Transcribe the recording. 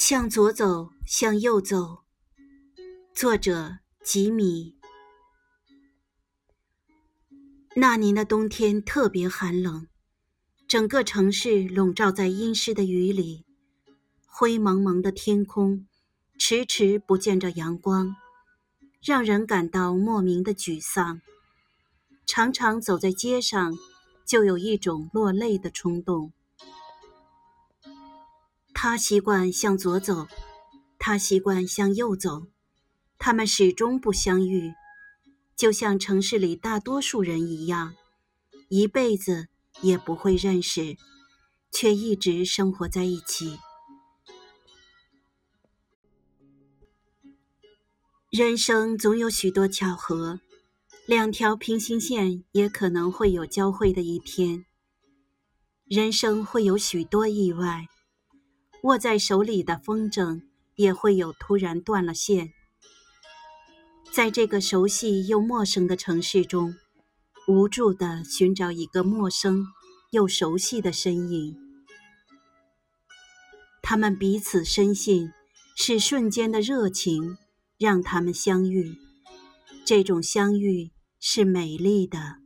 向左走，向右走。作者：吉米。那年的冬天特别寒冷，整个城市笼罩在阴湿的雨里，灰蒙蒙的天空，迟迟不见着阳光，让人感到莫名的沮丧。常常走在街上，就有一种落泪的冲动。他习惯向左走，他习惯向右走，他们始终不相遇，就像城市里大多数人一样，一辈子也不会认识，却一直生活在一起。人生总有许多巧合，两条平行线也可能会有交汇的一天。人生会有许多意外。握在手里的风筝也会有突然断了线。在这个熟悉又陌生的城市中，无助地寻找一个陌生又熟悉的身影。他们彼此深信，是瞬间的热情让他们相遇。这种相遇是美丽的。